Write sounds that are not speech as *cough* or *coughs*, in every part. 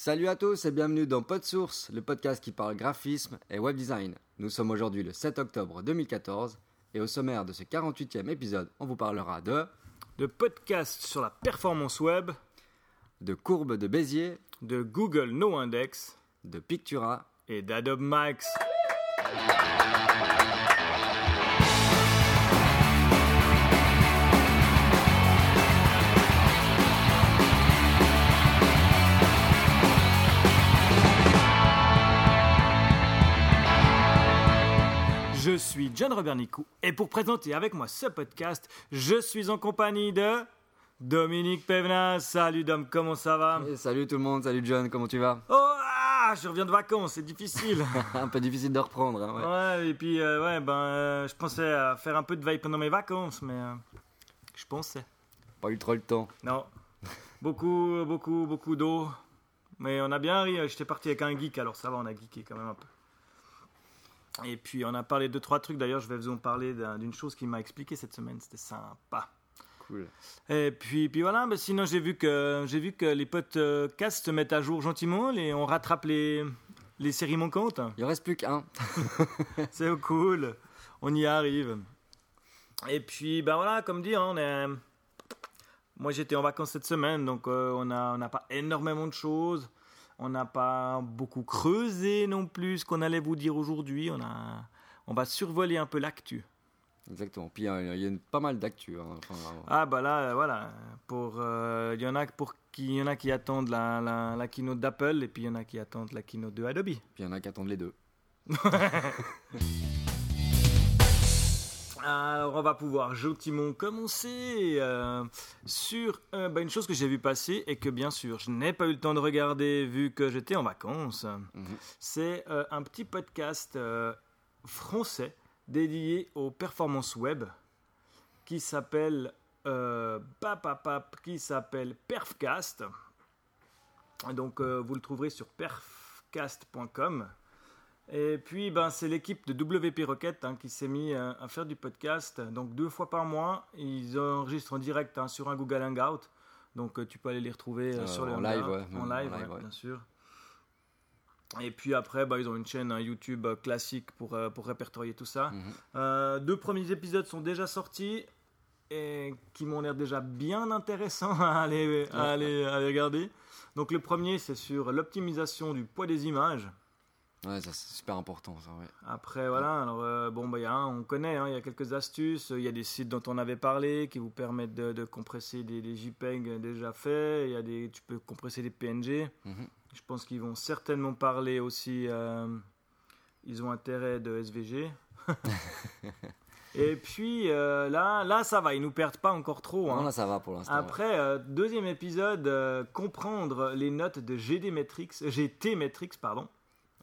Salut à tous et bienvenue dans PodSource, le podcast qui parle graphisme et web design. Nous sommes aujourd'hui le 7 octobre 2014 et au sommaire de ce 48e épisode, on vous parlera de de podcasts sur la performance web, de courbes de Bézier, de Google No Index de Pictura et d'Adobe Max. Suis John Robert Nicou et pour présenter avec moi ce podcast, je suis en compagnie de Dominique Pévenas. Salut Dom, comment ça va? Et Salut tout le monde, salut John, comment tu vas? Oh, ah, je reviens de vacances, c'est difficile. *laughs* Un peu difficile de reprendre. hein, ouais. ouais, et puis euh, ouais, ben, euh, je pensais à faire un peu de veille pendant mes vacances, mais euh, je pensais. Pas eu trop le temps. Non, *laughs* beaucoup, beaucoup, beaucoup d'eau. Mais on a bien ri, j'étais parti avec un geek, alors ça va, on a geeké quand même un peu. Et puis on a parlé de trois trucs, d'ailleurs je vais vous en parler d'un- d'une chose qui m'a expliqué cette semaine, c'était sympa. Cool. Et puis, puis voilà, mais sinon j'ai vu que j'ai vu que les podcasts se mettent à jour gentiment, les, on rattrape les, les séries manquantes. Il en reste plus qu'un. *laughs* C'est cool, on y arrive. Et puis ben voilà, comme dit, hein, on est. Moi j'étais en vacances cette semaine, donc euh, on a on n'a pas énormément de choses. On n'a pas beaucoup creusé non plus ce qu'on allait vous dire aujourd'hui. On a on va survoler un peu l'actu. Exactement. Puis euh, il y a une- pas mal d'actu. hein. Enfin, Ah bah là, euh, voilà. Pour euh, il y en a pour qui il y en a qui attendent la, la, la keynote d'Apple et puis il y en a qui attendent la keynote de Adobe. puis il y en a qui attendent les deux. *laughs* Alors on va pouvoir gentiment commencer euh, sur euh, bah, une chose que j'ai vu passer et que bien sûr je n'ai pas eu le temps de regarder vu que j'étais en vacances. Mhm. C'est euh, un petit podcast français dédié aux performances web qui s'appelle qui s'appelle Perfcast. Donc vous le trouverez sur perfcast.com. Et puis ben, c'est l'équipe de WP Rocket hein, qui s'est mis euh, à faire du podcast. Donc deux fois par mois, ils enregistrent en direct hein, sur un Google Hangout. Donc euh, tu peux aller les retrouver euh, sur le en live, ouais. en En live, live, ouais, ouais. bien sûr. Et puis après, bah, ils ont une chaîne hein, YouTube classique pour, pour répertorier tout ça. Euh, deux premiers épisodes sont déjà sortis et qui m'ont l'air déjà bien intéressants *laughs* à aller, à aller, à aller regarder. Donc le premier, c'est sur l'optimisation du poids des images. Ouais, ça c'est super important ça. Ouais. Après, voilà, alors, euh, bon, bah, y a un, on connaît, hein, il y a quelques astuces. Il y a des sites dont on avait parlé qui vous permettent de, de compresser des, des JPEG déjà faits. Il y a des, tu peux compresser des PNG. Mhm. Je pense qu'ils vont certainement parler aussi. euh, ils ont intérêt de SVG. *laughs* Et puis euh, là, là, ça va, ils nous perdent pas encore trop. hein. Non, là ça va pour l'instant. Après, euh, deuxième épisode, euh, comprendre les notes de GD Metrics, GT Metrics, pardon.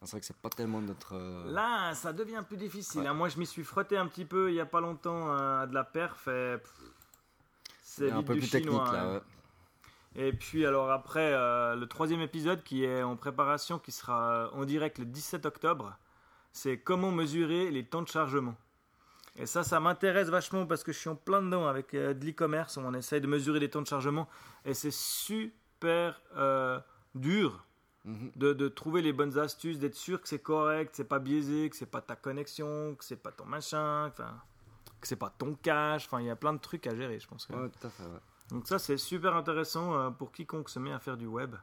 C'est vrai que c'est pas tellement notre. euh, Là, ça devient plus difficile. Ouais. hein. Moi, je m'y suis frotté un petit peu il y a pas longtemps euh, à de la perf. C'est un peu plus chinois, technique là. hein. ouais. Et puis alors après, euh, le troisième épisode qui est en préparation, qui sera en direct le 17 octobre, c'est comment mesurer les temps de chargement. Et ça, ça m'intéresse vachement parce que je suis en plein dedans avec euh, de l'e-commerce. On essaye de mesurer les temps de chargement et c'est super euh, dur Mhm. de, de trouver les bonnes astuces, d'être sûr que c'est correct, que c'est pas biaisé, que c'est pas ta connexion, que c'est pas ton machin, que c'est pas ton cache. Enfin, il y a plein de trucs à gérer, je pense. que- Ouais, tout à fait. ouais. Donc ça, c'est super intéressant euh, pour quiconque se met à faire du web.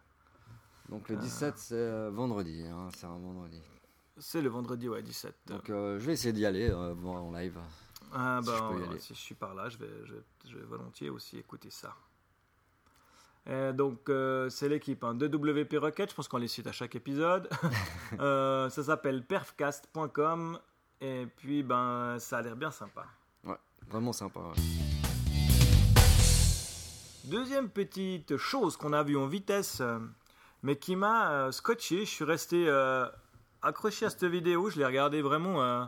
Donc le 17 c'est euh, vendredi. hein, c'est un vendredi. C'est le vendredi, ouais, 17. Donc euh, je vais essayer d'y aller euh, en live. ah, si bah, je peux y ouais, aller. si je suis par là, je vais, je, je vais volontiers aussi écouter ça. Et donc, euh, c'est l'équipe hein, de WP Rocket, je pense qu'on les cite à chaque épisode. *laughs* Euh, ça s'appelle perfcast.com. Et puis, ben, ça a l'air bien sympa. Vraiment sympa. ouais. Deuxième petite chose qu'on a vue en vitesse, euh, mais qui m'a euh, scotché. Je suis resté euh, accroché à cette vidéo. Je l'ai regardé vraiment euh,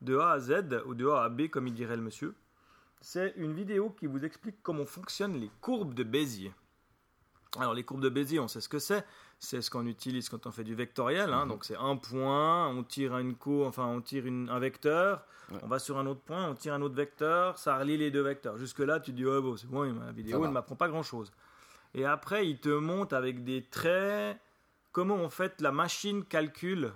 de A à Z, ou de A à B, comme il dirait le monsieur. C'est une vidéo qui vous explique comment fonctionnent les courbes de Bézier. Alors, les courbes de Bézier, on sait ce que c'est. C'est ce qu'on utilise quand on fait du vectoriel. hein. Mhm. Donc, c'est un point, on tire une courbe, enfin, on tire une- un vecteur. Ouais. On va sur un autre point, on tire un autre vecteur, ça relie les deux vecteurs. Jusque-là, tu dis, ouais, bon, c'est bon, la vidéo ne m'apprend pas grand-chose. Et après, il te montre avec des traits comment en fait la machine calcule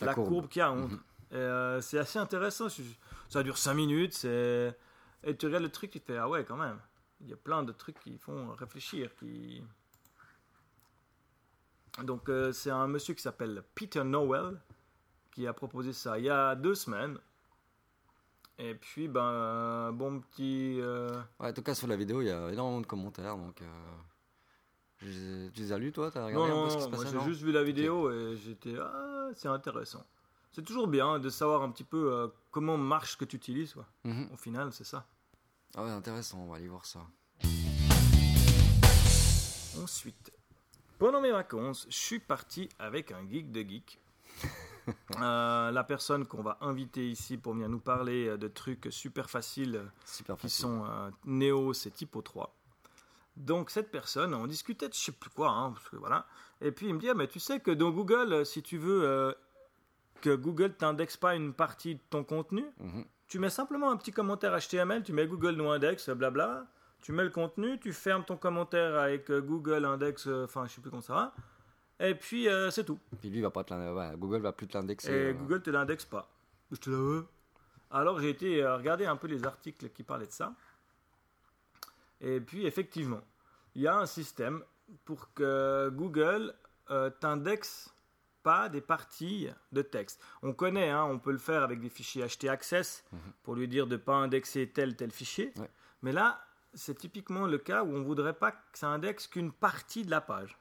La la, courbe. courbe, qu'il y a. Mhm. Euh, c'est assez intéressant. Je- Ça dure 5 minutes. c'est- Et tu regardes le truc, tu te fais Ah ouais, quand même. Il y a plein de trucs qui font réfléchir. Qui... Donc, euh, c'est un monsieur qui s'appelle Peter Nowell qui a proposé ça il y a deux semaines. Et puis, ben, bon petit. euh, Ouais, en tout cas, sur la vidéo, il y a énormément de commentaires. Donc, euh, je tu les as lus, toi? T'as Non, regardé un non, peu ce qui se non, passait j'ai juste vu la vidéo et j'étais ah c'est intéressant. C'est toujours bien de savoir un petit peu euh, comment marche ce que tu utilises. Quoi. Mhm. Au final, c'est ça. Ah ouais, intéressant, on va aller voir ça. Ensuite, pendant mes vacances, je suis parti avec un geek de geek. *laughs* Euh, la personne qu'on va inviter ici pour venir nous parler euh, de trucs super faciles Super qui facile. sont euh, Neo, c'est Typo 3. Donc cette personne, on discutait de je sais plus quoi, hein, parce que voilà. Et puis il me dit, ah, mais tu sais que dans Google, si tu veux euh, que Google t'indexe pas une partie de ton contenu, Mhm. tu mets simplement un petit commentaire HTML, tu mets Google no index, blabla, tu mets le contenu, tu fermes ton commentaire avec euh, Google index, euh, enfin je sais plus comment ça va, et puis euh, c'est tout. Puis lui, va pas te ouais, Google va plus te l'indexer. Et euh, Google te l'indexe pas. Je te la veux. Alors j'ai été regarder un peu les articles qui parlaient de ça. Et puis effectivement, il y a un système pour que Google euh, t'indexe pas des parties de texte. On connaît, hein, on peut le faire avec des fichiers htaccess pour lui dire de pas indexer tel tel fichier. Ouais. Mais là, c'est typiquement le cas où on voudrait pas que ça indexe qu'une partie de la page.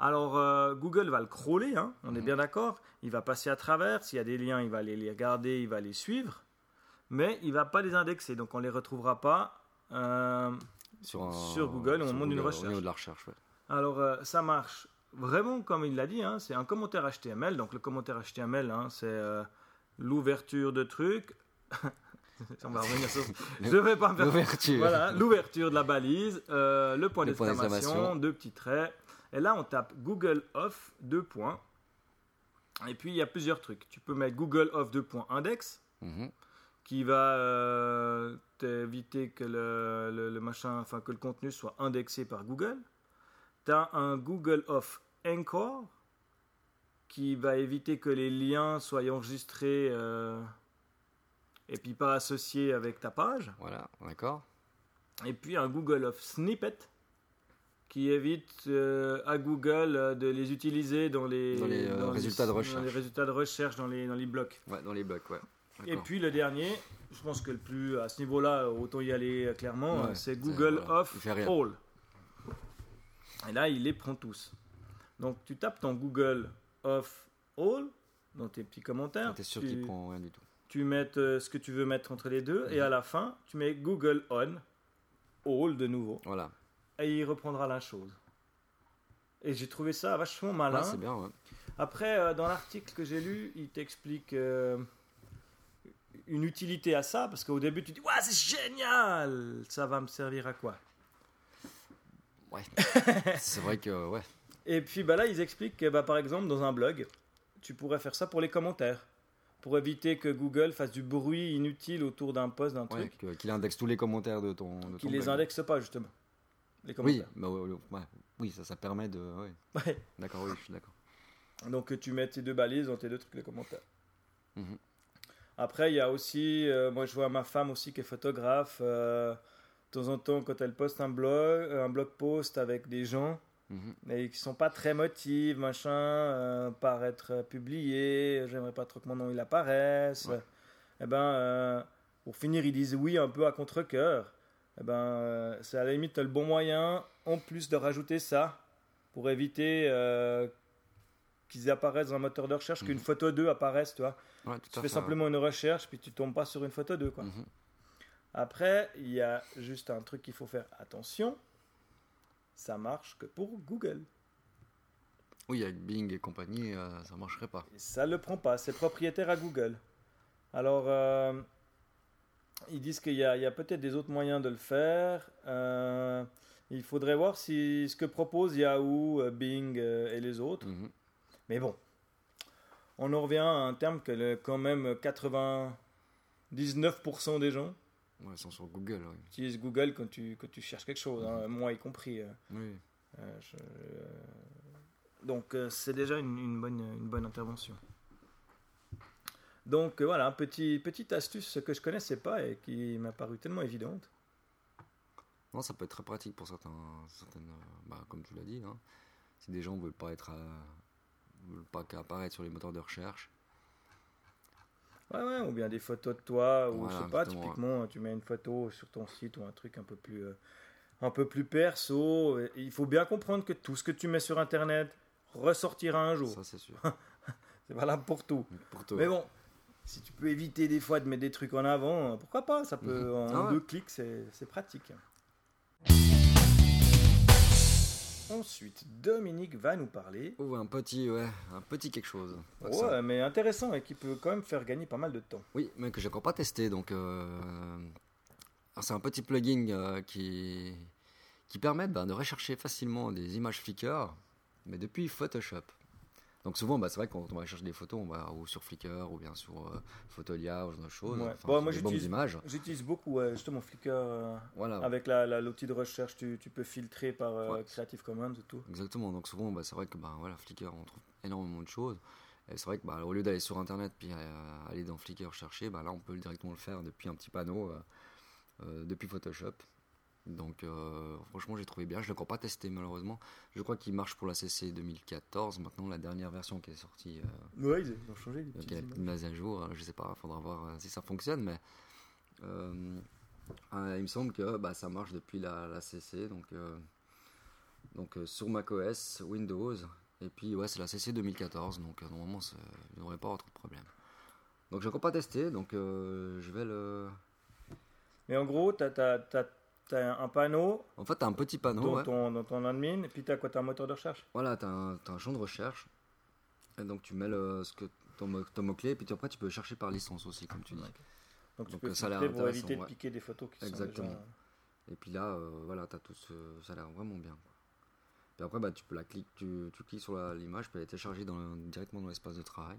Alors, euh, Google va le crawler, hein, on est bien d'accord. Il va passer à travers. S'il y a des liens, il va les, regarder, il va les suivre. Mais il va pas les indexer. Donc, on les retrouvera pas. euh, sur, un- sur Google au moment d'une recherche. Au niveau de la recherche, ouais. alors, euh, ça marche vraiment comme il l'a dit. hein, c'est un commentaire HTML. Donc, le commentaire HTML, hein, c'est euh, l'ouverture de trucs. *laughs* on va revenir sur. Je vais pas me L'ouverture. voilà, l'ouverture de la balise, euh, le point d'exclamation, deux petits traits. Et là, on tape Google Off, deux points. Et puis, il y a plusieurs trucs. Tu peux mettre Google Off, deux points, index, Mhm. qui va euh, t'éviter que le, le- le machin, enfin, que le contenu soit indexé par Google. Tu as un Google Off Anchor, qui va éviter que les liens soient enregistrés euh, et puis pas associés avec ta page. Voilà, d'accord. Et puis un Google of Snippet qui évite euh, à Google euh, de les utiliser dans les, Dans les, euh, résultats de dans recherche. les résultats de recherche dans les, dans les blocs. Ouais, dans les blocs, ouais. Et puis le dernier, je pense que le plus à ce niveau-là, autant y aller clairement, Ouais, c'est Google Off rien. All. Et là, il les prend tous. Donc tu tapes ton Google Off All dans tes petits commentaires. T'es sûr tu- qu'il prend rien du tout. tu mets euh, ce que tu veux mettre entre les deux, Mhm. et à la fin, tu mets Google On, All de nouveau, Voilà. et il reprendra la chose. Et j'ai trouvé ça vachement malin. Ouais, c'est bien, ouais. Après, euh, dans l'article que j'ai lu, il t'explique euh, une utilité à ça, parce qu'au début, tu dis, ouais, c'est génial Ça va me servir à quoi? Ouais. *laughs* c'est vrai que, ouais. Et puis bah là, ils expliquent que bah, par exemple, dans un blog, tu pourrais faire ça pour les commentaires. Pour éviter que Google fasse du bruit inutile autour d'un post, d'un ouais truc, qu'il indexe tous les commentaires de ton. De qui ton les blog. indexe pas, justement. Les Oui, commentaires. bah, ouais, ouais, oui, ça, ça permet de. Ouais. D'accord, oui, je suis d'accord. Donc tu mets tes deux balises dans tes deux trucs, les commentaires. Mhm. Après, il y a aussi, euh, moi je vois ma femme aussi qui est photographe. euh, de temps en temps, quand elle poste un blog, un blog post avec des gens, Mhm. mais qui sont pas très motifs, machin, euh, par être publiés, j'aimerais pas trop que mon nom il apparaisse. Ouais. Et ben, euh, pour finir, ils disent oui un peu à contre-coeur. Et ben, euh, c'est à la limite le bon moyen, en plus de rajouter ça, pour éviter euh, qu'ils apparaissent dans un moteur de recherche, qu'une Mhm. photo d'eux apparaisse, tu vois. Ouais, tout Tu fais fait, simplement une recherche, puis tu tombes pas sur une photo d'eux, quoi. ouais. Après, il y a juste un truc qu'il faut faire attention. Ça marche que pour Google. Oui, avec Bing et compagnie, euh, ça marcherait pas. Et ça ne le prend pas, c'est propriétaire à Google. Alors, euh, ils disent qu'il y a, peut-être des autres moyens de le faire. Euh, il faudrait voir si ce que proposent Yahoo, Bing et les autres. Mhm. Mais bon, on en revient à un terme que le- quand même 99% des gens Ouais, ils sont sur Google, oui. Utilise Google quand tu, quand tu cherches quelque chose, hein, moi y compris. euh, Oui. euh, je- euh, donc euh, c'est déjà une, une bonne, une bonne intervention. Donc voilà, petit, petite astuce que je connaissais pas et qui m'a paru tellement évidente. Non, ça peut être très pratique pour certains, certaines, bah, comme tu l'as dit, hein. si des gens veulent pas être, à- veulent pas qu'apparaître sur les moteurs de recherche. Ouais, ouais, ou bien des photos de toi, ou Voilà, je sais pas, typiquement, tu mets une photo sur ton site ou un truc un peu plus, euh, un peu plus perso. Et il faut bien comprendre que tout ce que tu mets sur Internet ressortira un jour. Ça, c'est sûr. *laughs* C'est valable pour tout. pour toi. Mais bon, si tu peux éviter des fois de mettre des trucs en avant, pourquoi pas Ça peut, *laughs* en Ah ouais. deux clics, c'est pratique. Ensuite, Dominique va nous parler. Oh, un petit, ouais, un petit quelque chose. Ouais, ça. mais intéressant et qui peut quand même faire gagner pas mal de temps. Oui, mais que j'ai encore pas testé. Donc, euh, alors, c'est un petit plugin euh, qui, qui permet ben, de rechercher facilement des images Flickr, mais depuis Photoshop. Donc souvent, bah, c'est vrai que quand on va chercher des photos, on va ou sur Flickr ou bien sur euh, Photolia ou ce genre de choses. Ouais. Enfin, Bon, moi, j'utilise- beaucoup ouais, justement Flickr. euh, Voilà. Avec l'outil de recherche, tu, tu peux filtrer par euh, Ouais. Creative Commons et tout. Exactement, donc souvent bah, c'est vrai que bah, voilà, Flickr on trouve énormément de choses. Et c'est vrai que bah, au lieu d'aller sur internet puis aller dans Flickr chercher, bah, là on peut directement le faire depuis un petit panneau, depuis Photoshop. Donc euh, franchement j'ai trouvé bien, je l'ai encore pas testé malheureusement. Je crois qu'il marche pour la CC 2014, maintenant la dernière version qui est sortie, euh, Ouais, ils ont changé les il y a mise à jour, euh, je sais pas, faudra voir euh, si ça fonctionne, mais euh, euh, il me semble que bah, ça marche depuis la, la CC, donc, euh, donc euh, sur macOS, Windows, et puis ouais, c'est la CC 2014, donc euh, normalement ne devrait pas trop de problèmes. Donc j'ai encore pas testé, donc euh, je vais le. Mais en gros, tu as, un panneau En fait, t'as un petit panneau, dans, ouais. ton, dans ton admin, et puis tu as quoi Tu un moteur de recherche Voilà, tu as, un champ de recherche. Et donc tu mets le, ce que, ton, mot- ton mot-clé, et puis après tu peux chercher par licence aussi, comme tu dis. Donc tu Donc, peux ça a pour éviter de ouais. piquer des photos qui Exactement. sont déjà... Et puis là, euh, voilà, t'as tout ce, ça a l'air vraiment bien. Puis après, bah, tu peux la cliquer, tu, tu cliques sur l'image, tu peux la télécharger dans directement dans l'espace de travail.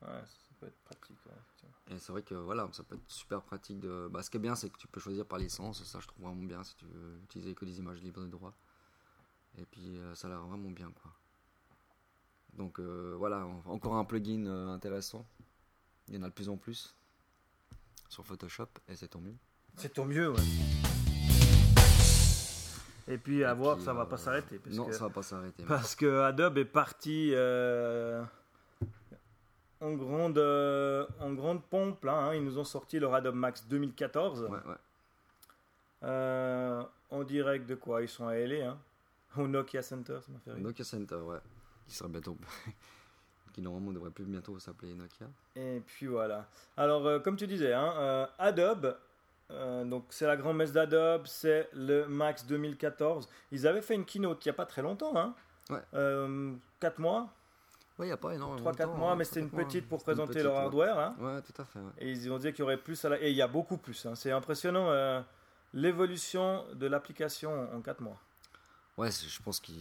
Ouais, peut être pratique. ouais, effectivement. Et c'est vrai que voilà, ça peut être super pratique. De... Bah, ce qui est bien, c'est que tu peux choisir par licence. Ça, je trouve vraiment bien si tu veux utiliser que des images libres de droit. Et puis, euh, ça a l'air vraiment bien. Quoi. Donc euh, voilà, en- encore un plugin euh, intéressant. Il y en a de plus en plus sur Photoshop et c'est tant mieux. C'est ton mieux, ouais. Et puis à Et voir, puis, ça va euh, pas s'arrêter. Non, que... ça va pas s'arrêter. Parce que Adobe est parti euh, en, grande, euh, en grande pompe. Là, hein. Ils nous ont sorti leur Adobe Max 2014. Ouais, ouais. Euh, en direct de quoi? Ils sont à LA, hein, au Nokia Center, ça m'a fait rire. Nokia Center, ouais. Qui sera bientôt. *laughs* qui normalement devrait plus bientôt s'appeler Nokia. Et puis voilà. Alors, euh, comme tu disais, hein, Adobe, donc c'est la grande messe d'Adobe, c'est le Max 2014. Ils avaient fait une keynote il n'y a pas très longtemps, hein. Ouais. 4 mois, Ouais, il n'y a pas énormément. 3-4 de temps, mois, hein, mais c'était une 3-4 mois. petite pour présenter petite, leur ouais. hardware. Hein. Ouais, tout à fait. ouais. Et ils ont dit qu'il y aurait plus à la... Et il y a beaucoup plus. hein. C'est impressionnant euh, l'évolution de l'application en 4 mois. Ouais, je pense que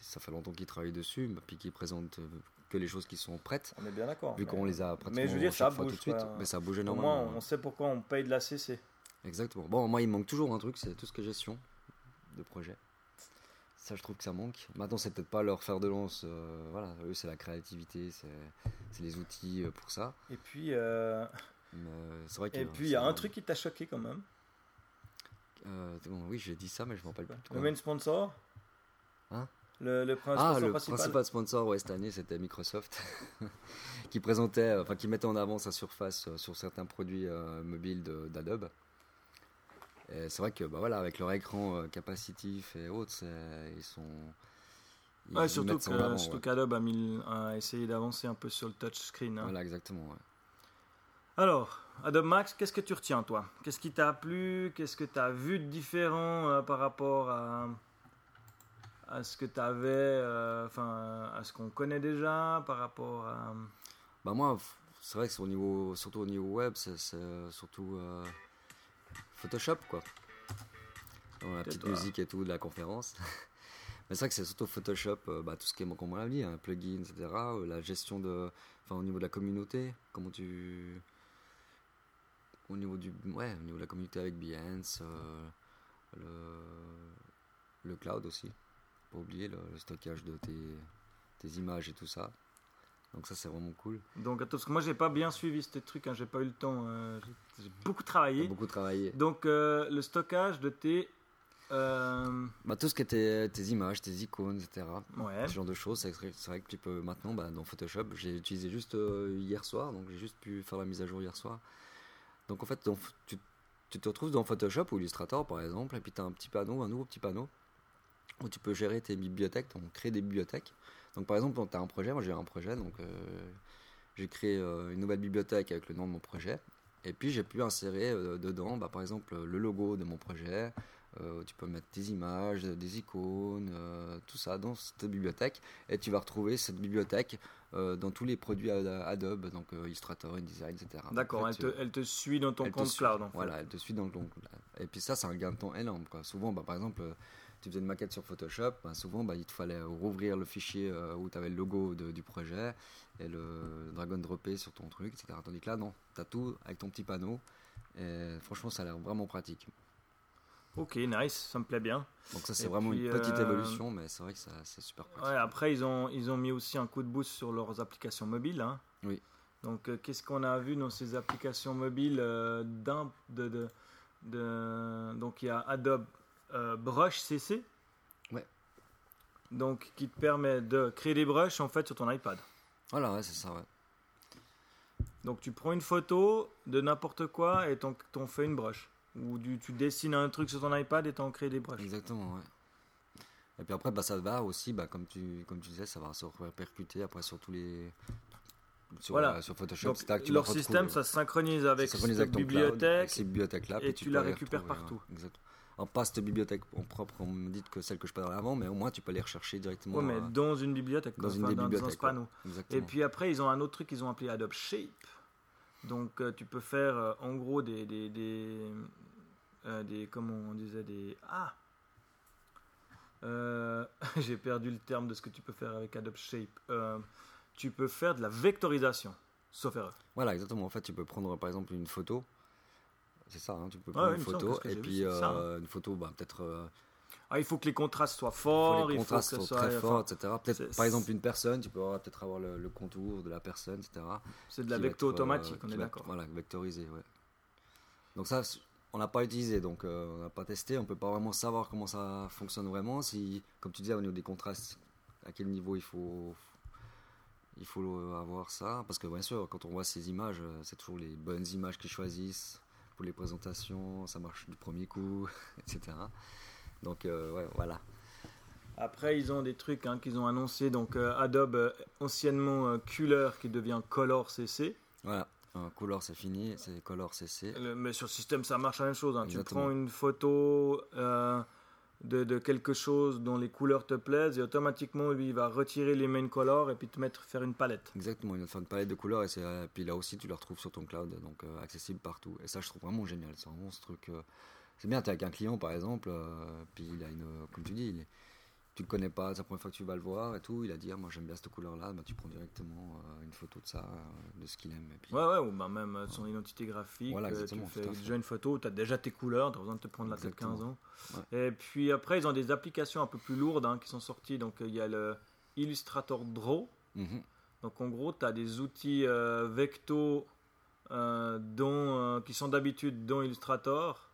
ça fait longtemps qu'ils travaillent dessus, bah, puis qu'ils présentent euh, que les choses qui sont prêtes, On est bien d'accord. vu qu'on les a pratiquement mais je veux dire, ça bouge, tout de suite. Mais ça bouge Au énormément. moins, on sait pourquoi on paye de la CC. Exactement. Bon, moi, il manque toujours un truc, c'est tout ce que gestion de projet. Ça, je trouve que ça manque. Maintenant, c'est peut-être pas leur fer de lance. euh, voilà, eux, c'est la créativité, c'est les outils euh, pour ça. Et puis, euh, euh, c'est vrai et puis il y a un truc qui t'a choqué quand même. Euh, bon, oui, j'ai dit ça, mais je m'en rappelle plus. Le main sponsor Hein? Le, le Ah, sponsor le principal. principal sponsor ouais, cette année, c'était Microsoft, *laughs* qui présentait, enfin qui mettait en avant sa surface sur certains produits mobiles d'Adobe. C'est vrai que, bah voilà, avec leur écran euh, capacitif et autres, ils sont. ils- Ouais, ils surtout que- avant, surtout ouais. qu'Adobe a, mis- a essayé d'avancer un peu sur le touchscreen. hein. Voilà, exactement. ouais. Alors, Adobe Max, qu'est-ce que tu retiens toi? Qu'est-ce qui t'a plu? Qu'est-ce que tu as vu de différent euh, par rapport à, à ce que tu avais, enfin, à ce qu'on connaît déjà, par rapport à. Bah moi, c'est vrai que au niveau, surtout au niveau web, c'est euh, surtout euh, Photoshop, quoi. Dans la petite musique et tout de la conférence. *laughs* Mais c'est vrai que c'est surtout Photoshop, euh, bah, tout ce qui est, comme on l'a dit, un plugin, etc. euh, la gestion de, enfin au niveau de la communauté, comment tu, au au niveau du ouais, au niveau de la communauté avec Behance, euh, le, le cloud aussi. Pas oublier le, le stockage de tes, tes images et tout ça. Donc ça c'est vraiment cool. Donc parce que moi j'ai pas bien suivi ces trucs, hein, j'ai pas eu le temps, euh, j'ai- beaucoup travaillé. beaucoup travaillé. Donc euh, le stockage de tes... euh, Bah, tout ce qui était tes images, tes icônes, etc. ouais. Ce genre de choses, c'est vrai que tu peux maintenant, bah, dans Photoshop, j'ai utilisé juste hier soir, donc j'ai juste pu faire la mise à jour hier soir. Donc en fait, tu, tu te retrouves dans Photoshop ou Illustrator par exemple, et puis tu as un petit panneau, un nouveau petit panneau, où tu peux gérer tes bibliothèques, donc créer des bibliothèques. Donc par exemple, tu as un projet, moi j'ai un projet, donc euh, j'ai créé euh, une nouvelle bibliothèque avec le nom de mon projet, et puis j'ai pu insérer euh, dedans, bah, par exemple, le logo de mon projet, tu peux mettre des images, des icônes, tout ça dans cette bibliothèque. Et tu vas retrouver cette bibliothèque euh, dans tous les produits Ad- Adobe, donc euh, Illustrator, InDesign, etc. D'accord, En elle, te, tu- elle te suit dans ton compte cloud. En fait. Voilà, elle te suit dans le compte. Et puis ça, c'est un gain de temps énorme. Quoi. Souvent, bah, par exemple, euh, tu faisais une maquette sur Photoshop, bah, souvent, bah, il te fallait rouvrir le fichier où tu avais le logo de- du projet et le drag and dropper sur ton truc, etc. Tandis que là, non, tu as tout avec ton petit panneau. Et franchement, ça a l'air vraiment pratique. Ok, nice, ça me plaît bien. Donc ça c'est vraiment puis, une petite euh, évolution, mais c'est vrai que ça- c'est super pratique. Ouais, après, ils ont, ils ont mis aussi un coup de boost sur leurs applications mobiles. hein. Oui. Donc, euh, qu'est-ce qu'on a vu dans ces applications mobiles euh, d'un- de, de, de- Donc, il y a Adobe Brush CC. Ouais. Donc, qui te permet de créer des brushes en fait sur ton iPad. Voilà, ouais, c'est ça, ouais. Donc, tu prends une photo de n'importe quoi et t'en fais une brush. Ou du- tu dessines un truc sur ton iPad et t'en crées des brushes. Exactement, ouais. Et puis après, bah, ça va aussi, bah, comme, tu, comme tu disais, ça va se répercuter après sur tous les. Sur, Voilà. euh, sur Photoshop, Donc, etc., que tu leur système, ça se synchronise avec Ça synchronise cette cloud, avec ces bibliothèques-là, et tu la récupères retrouver, partout. ouais, exact. Alors, pas cette bibliothèque en propre, on me dit que celle que je parlais avant, mais au moins tu peux les rechercher directement Ouais, mais euh, dans une bibliothèque. dans une des dans- dans ouais. panneau. Et Exactement. puis après, ils ont un autre truc qu'ils ont appelé Adobe Shape. Donc, euh, tu peux faire euh, en gros des. des, des, euh, des- comment on disait Des. Ah Euh, *laughs* J'ai perdu le terme de ce que tu peux faire avec Adobe Shape. Euh, tu peux faire de la vectorisation, sauf erreur. Voilà, exactement. En fait, tu peux prendre par exemple une photo. C'est ça, hein, tu peux prendre ouais, une photo ce que et puis une photo, peut-être. Ah, il faut que les contrastes soient faut forts, les il faut contrastes que sont ça très soit- forts, etc. Peut-être par exemple une personne, tu peux avoir- peut-être avoir le, le contour de la personne, etc. C'est de la vecto euh, automatique, on est d'accord. Voilà, vectorisé, ouais. Donc ça, on n'a pas utilisé, donc euh, on n'a pas testé, on peut pas vraiment savoir comment ça fonctionne vraiment. Si, comme tu disais, au niveau des contrastes, à quel niveau il faut, il faut avoir ça, parce que bien sûr, quand on voit ces images, euh, c'est toujours les bonnes images qu'ils choisissent pour les présentations, ça marche du premier coup, *laughs* etc. Donc euh, ouais, voilà. Après, ils ont des trucs hein, qu'ils ont annoncés. Donc, euh, Adobe, euh, anciennement Color, qui devient Color CC. Voilà. Color c'est fini, c'est Color CC. Le- mais sur système, ça marche la même chose. hein. Tu prends une photo euh, de, de quelque chose dont les couleurs te plaisent et automatiquement, lui, il va retirer les main colors et puis te mettre faire une palette. Exactement, il va te faire une palette de couleurs et, puis là aussi tu le retrouves sur ton cloud, donc euh, accessible partout. Et ça je trouve vraiment génial, c'est vraiment ce truc. euh, c'est bien, tu es avec un client par exemple, euh, puis il a une, comme tu dis, il est- tu le connais pas, c'est la première fois que tu vas le voir et tout, il a dit ah, moi j'aime bien cette couleur là, bah, tu prends directement euh, une photo de ça, euh, de ce qu'il aime. Et puis, Ouais, ouais, ou bah même euh, son identité graphique. Voilà, tu fais déjà une photo, tu as déjà tes couleurs, tu as besoin de te prendre la tête Exactement. 15 ans. Et puis après, ils ont des applications un peu plus lourdes hein, qui sont sorties. Donc, il y a le Illustrator Draw. Mhm. Donc en gros, tu as des outils vecto dont, qui sont d'habitude dans Illustrator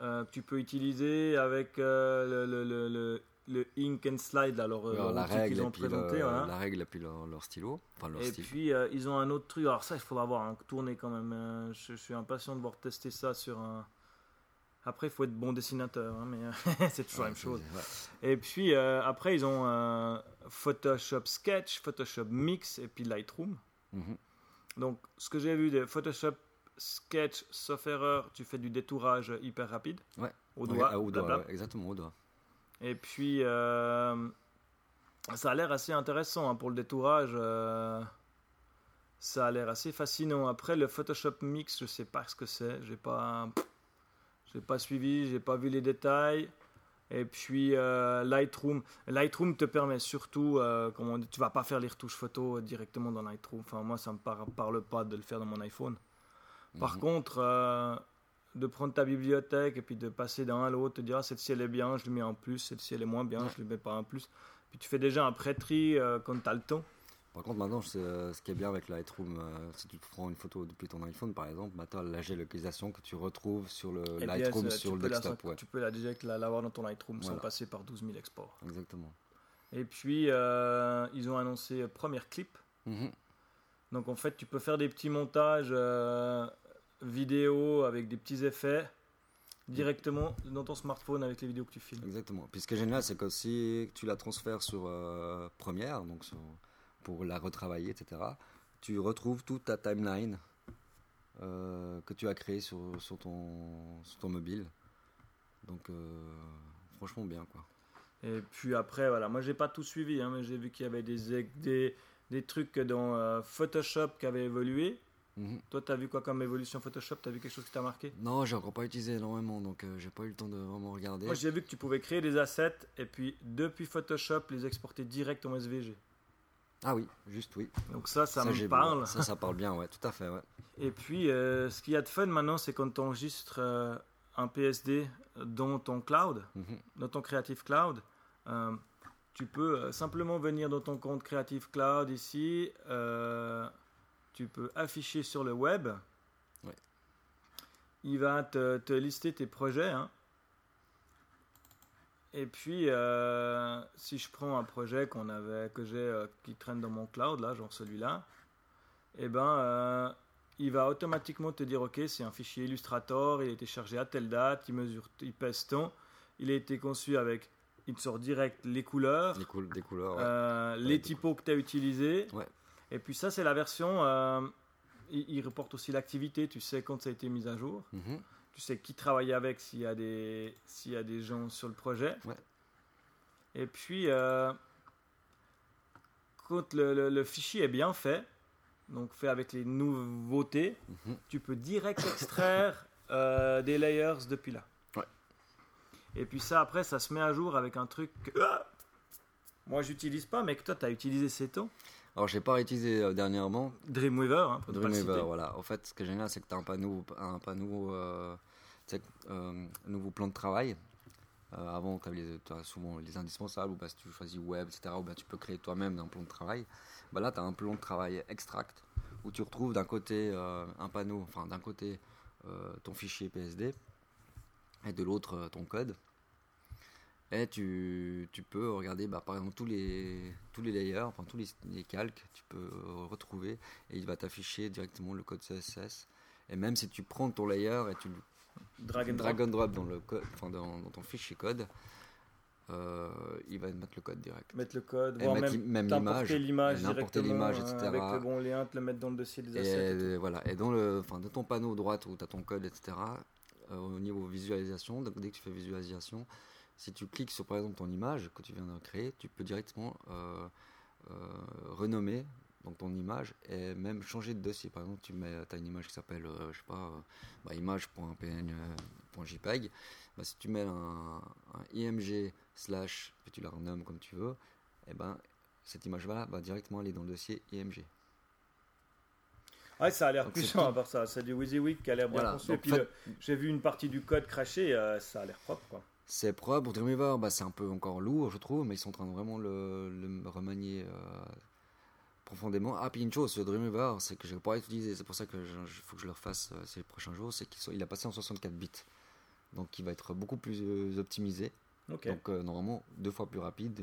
euh, que tu peux utiliser avec euh, le, le, le, le- Ink and Slide, alors, euh, Alors, leur la qu'ils ont présenté. voilà. la règle et puis leur, leur stylo, enfin leur Et style. puis ils ont un autre truc, alors ça il faudra voir, hein, tourner quand même. euh, je, je suis impatient de voir tester ça sur un. Après, il faut être bon dessinateur, hein, mais *laughs* c'est toujours la même chose. ouais. Et puis après, ils ont Photoshop Sketch, Photoshop Mix et puis Lightroom. Mhm. Donc, ce que j'ai vu de Photoshop Sketch, sauf erreur, tu fais du détourage hyper rapide. Ouais. Au doigt. au doigt, blabla. ouais, exactement, au doigt. Et puis, euh, ça a l'air assez intéressant hein, pour le détourage. euh, ça a l'air assez fascinant. Après, le Photoshop Mix, je sais pas ce que c'est. J'ai pas, j'ai pas suivi, j'ai pas vu les détails. Et puis euh, Lightroom, Lightroom te permet surtout, euh, comment on dit, tu vas pas faire les retouches photo directement dans Lightroom. Enfin moi ça me par- parle pas de le faire dans mon iPhone. Par Mhm. contre, euh, de prendre ta bibliothèque et puis de passer d'un à l'autre, te dire ah, cette-ci elle est bien, je lui mets un plus, celle-ci elle est moins bien, Ouais. je lui mets pas un plus. Puis tu fais déjà un prêterie euh, quand tu as le temps. Par contre, maintenant, euh, ce qui est bien avec Lightroom, euh, si tu prends une photo depuis ton iPhone, par exemple, bah, tu as la géolocalisation que tu retrouves sur le Et Lightroom, sur le peux la- desktop. ouais. Tu peux la direct la- l'avoir dans ton Lightroom sans passer par 12 000 exports. Exactement. Et puis, ils ont annoncé première clip. Mhm. Donc en fait, tu peux faire des petits montages vidéo avec des petits effets directement dans ton smartphone avec les vidéos que tu filmes. Exactement. Puis ce qui est génial, c'est que si tu la transfères sur euh, Premiere, donc sur- pour la retravailler, etc., tu retrouves toute ta timeline euh, que tu as créée sur, sur, ton, sur ton mobile. Donc, euh, franchement, bien, quoi. Et puis après, voilà, moi j'ai pas tout suivi, hein, mais j'ai vu qu'il y avait des, des, des trucs dans Photoshop qui avaient évolué. Mhm. Toi, tu as vu quoi comme évolution Photoshop? Tu as vu quelque chose qui t'a marqué? Non, j'ai encore pas utilisé énormément, donc euh, j'ai pas eu le temps de vraiment regarder. Moi, j'ai vu que tu pouvais créer des assets et puis depuis Photoshop les exporter direct en SVG. Ah oui, juste oui. Donc ça, ça, me parle. Ça, ça parle bien, ouais, tout à fait, ouais. *laughs* Et puis, euh, ce qu'il y a de fun maintenant, c'est quand tu enregistres euh, un PSD dans ton cloud, Mhm. dans ton Creative Cloud, euh, tu peux simplement venir dans ton compte Creative Cloud ici, tu peux afficher sur le web. Ouais. Il va te, te lister tes projets. hein. Et puis, euh, si je prends un projet qu'on avait, que j'ai, euh, qui traîne dans mon cloud, là, genre celui-là, eh ben, euh, il va automatiquement te dire, ok, c'est un fichier Illustrator, il a été chargé à telle date, il mesure, il pèse tant, il a été conçu avec, il te sort direct les couleurs, Des, coul- des couleurs, ouais. Ouais, les typos que tu as utilisés. Ouais. Et puis ça, c'est la version, euh, il, il reporte aussi l'activité, tu sais quand ça a été mis à jour, Mhm. tu sais qui travaille avec s'il y, a des- y a des gens sur le projet. Ouais. Et puis, euh, quand le, le- le fichier est bien fait, donc fait avec les nouveautés, Mhm. tu peux direct extraire *laughs* euh, des layers depuis là. Ouais. Et puis ça, après, ça se met à jour avec un truc que Ah moi j'utilise pas, mais que toi tu as utilisé ces temps. Alors, j'ai pas utilisé euh, dernièrement, Dreamweaver, hein, pour ne pas le Dreamweaver, citer. voilà. En fait, ce qui est génial, c'est que tu as un panneau, un panneau, euh, euh, nouveau plan de travail. Euh, avant, tu as souvent les indispensables, ou bah, si tu choisis web, etc., ou bah, tu peux créer toi-même un plan de travail. Bah, là, tu as un plan de travail extract, où tu retrouves d'un côté euh, un panneau, enfin d'un côté ton fichier PSD, et de l'autre ton code. Et tu, tu peux regarder, bah, par exemple, tous les, tous les layers, enfin tous les, les calques, tu peux euh, retrouver et il va t'afficher directement le code CSS. Et même si tu prends ton layer et tu le Drag and drop. drag and drop dans, le code, enfin, dans, dans ton fichier code, euh, il va te mettre le code direct. Mettre le code, Et voir mettre même, même l'image, l'image l'image, euh, etc. avec le bon lien, te le mettre dans le dossier des assets. et voilà, et dans le, enfin, de ton panneau droite où tu as ton code, etc., euh, au niveau visualisation, donc dès que tu fais visualisation, si tu cliques sur par exemple ton image que tu viens de créer, tu peux directement euh, euh, renommer donc ton image et même changer de dossier. Par exemple, tu mets, as une image qui s'appelle, euh, je sais pas, euh, bah, image.png.jpg. Bah, si tu mets un, un img slash, puis tu la renommes comme tu veux, et ben cette image-là va directement aller dans le dossier img. Ouais, ça a l'air puissant tout. à part ça. C'est du WYSIWYG qui a l'air bien Voilà, conçu. Et puis, fait- j'ai vu une partie du code craché, euh, ça a l'air propre. Quoi. C'est propre. Pour Dreamweaver, bah, c'est un peu encore lourd, je trouve, mais ils sont en train de vraiment le, le remanier euh, profondément. Ah, puis une chose, ce Dreamweaver, c'est que je n'ai pas utilisé, c'est pour ça qu'il faut que je le refasse euh, ces prochains jours, c'est qu'il a passé en 64 bits. Donc il va être beaucoup plus euh, optimisé. Donc euh, normalement deux fois plus rapide,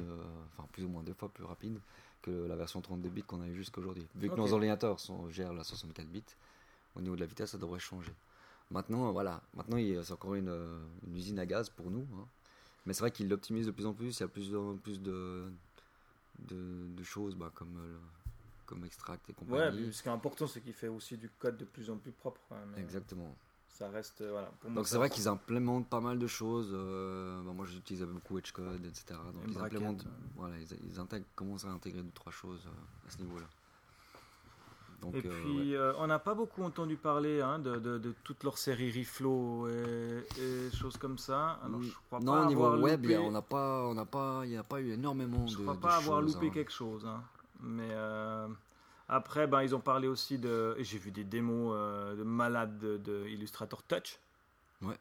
enfin plus ou moins deux fois plus rapide que la version 32 bits qu'on a eu jusqu'aujourd'hui. Vu que nos ordinateurs sont, gèrent la 64 bits, au niveau de la vitesse ça devrait changer. Maintenant euh, voilà, maintenant c'est encore une, euh, une usine à gaz pour nous. hein. Mais c'est vrai qu'il l'optimise de plus en plus, il y a plus en plus de, de, de choses bah, comme, euh, le- comme extract et Ouais, compagnie. puis ce qui est important, c'est qu'il fait aussi du code de plus en plus propre. Exactement. Ça reste, voilà. Pour Donc c'est vrai qu'ils implémentent pas mal de choses. euh, bah, moi j'utilise beaucoup Edgecode, etc. Donc ils braquette, implémentent, ouais. voilà, ils, ils intègrent, commencent à intégrer deux trois choses euh, à ce niveau-là. Donc Et euh, ouais. puis, euh, on n'a pas beaucoup entendu parler hein, de, de, de toute leur série Reflow et, et choses comme ça. Alors, je crois non, pas au niveau web, loupé- on n'a pas, on n'a pas, il n'y a pas eu énormément Je de. crois de pas avoir loupé hein. quelque chose. hein. Mais euh, Après, ben, ils ont parlé aussi de. J'ai vu des démos euh, de malades de, de Illustrator Touch. Ouais.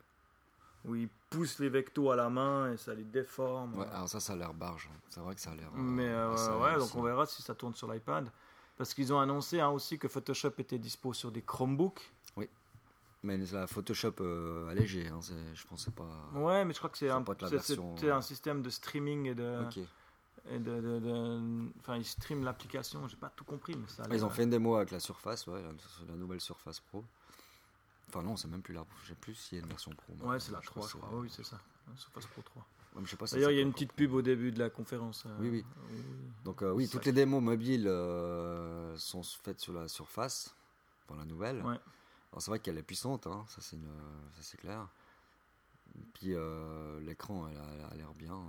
Où ils poussent les vectos à la main et ça les déforme. Ouais, alors ça, ça a l'air barge. C'est vrai que ça a l'air. Mais euh, ouais, donc on verra si ça tourne sur l'iPad. Parce qu'ils ont annoncé hein, aussi que Photoshop était dispo sur des Chromebooks. Mais la Photoshop euh, allégé, hein, je pensais pas. Ouais, mais je crois que c'est un, version, euh, un système de streaming et de. Ok. et de, de- de- Enfin, ils streament l'application. J'ai pas tout compris, mais ça. a Ils ont fait une démo avec la Surface, ouais, la, la nouvelle Surface Pro. Enfin non, c'est même plus la. Je sais plus s'il y a une version Pro. Ouais, c'est la Je crois 3, je que crois. c'est- Oui, c'est ça. Surface Pro 3. Ouais, mais je sais pas si D'ailleurs, il y a une petite pub au début de la conférence. euh, Oui, oui. Donc euh, oui, toutes les démos mobiles euh, sont faites sur la Surface, pour la nouvelle. Ouais. Alors c'est vrai qu'elle est puissante, hein, ça c'est une- ça, c'est clair. Puis euh, l'écran, elle a, elle a l'air bien.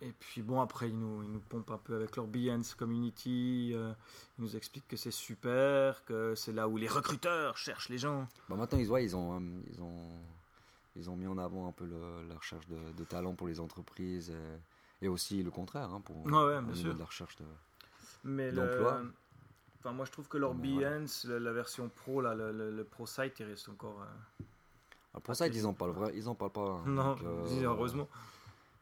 Et puis bon, après, ils nous, ils nous pompent un peu avec leur Behance Community. euh, ils nous expliquent que c'est super, que c'est là où les recruteurs cherchent les gens. Bah, maintenant ils, ouais, ils ont, ils ont, ils ont mis en avant un peu le- la recherche de, de talent pour les entreprises et, et aussi le contraire hein, pour ouais, bien sûr. de la recherche de. Mais D'emploi. le- Enfin, moi, je trouve que leur voilà. Behance, la, la version pro, là, le, le- le Pro Site, il reste encore. euh, Alors, pour ça, ils en parlent vrai, ils en parlent pas. hein, Non, donc, euh, heureusement.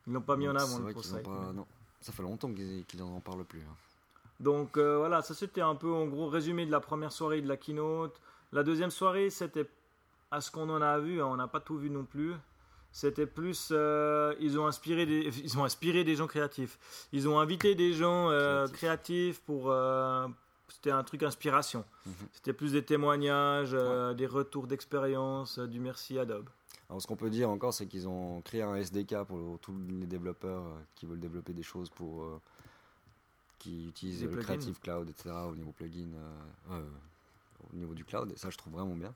Ils l'ont pas mis en avant, le Pro Site. pas- mais- non. Ça fait longtemps qu'ils qu'ils en parlent plus. hein. Donc euh, voilà, ça c'était un peu en gros résumé de la première soirée de la keynote. La deuxième soirée, c'était à ce qu'on en a vu, hein, on n'a pas tout vu non plus. C'était plus, euh, ils ont inspiré des, *laughs* ils ont inspiré des gens créatifs. Ils ont invité des gens euh, Créatifs. créatifs pour, euh, c'était un truc inspiration. Mhm. C'était plus des témoignages, des retours d'expérience, du merci Adobe. Alors, ce qu'on peut dire encore, c'est qu'ils ont créé un SDK pour tous les développeurs qui veulent développer des choses pour. euh, qui utilisent le. Creative Cloud, etc. au niveau plugin, euh, euh, au niveau du cloud. Et ça, je trouve vraiment bien.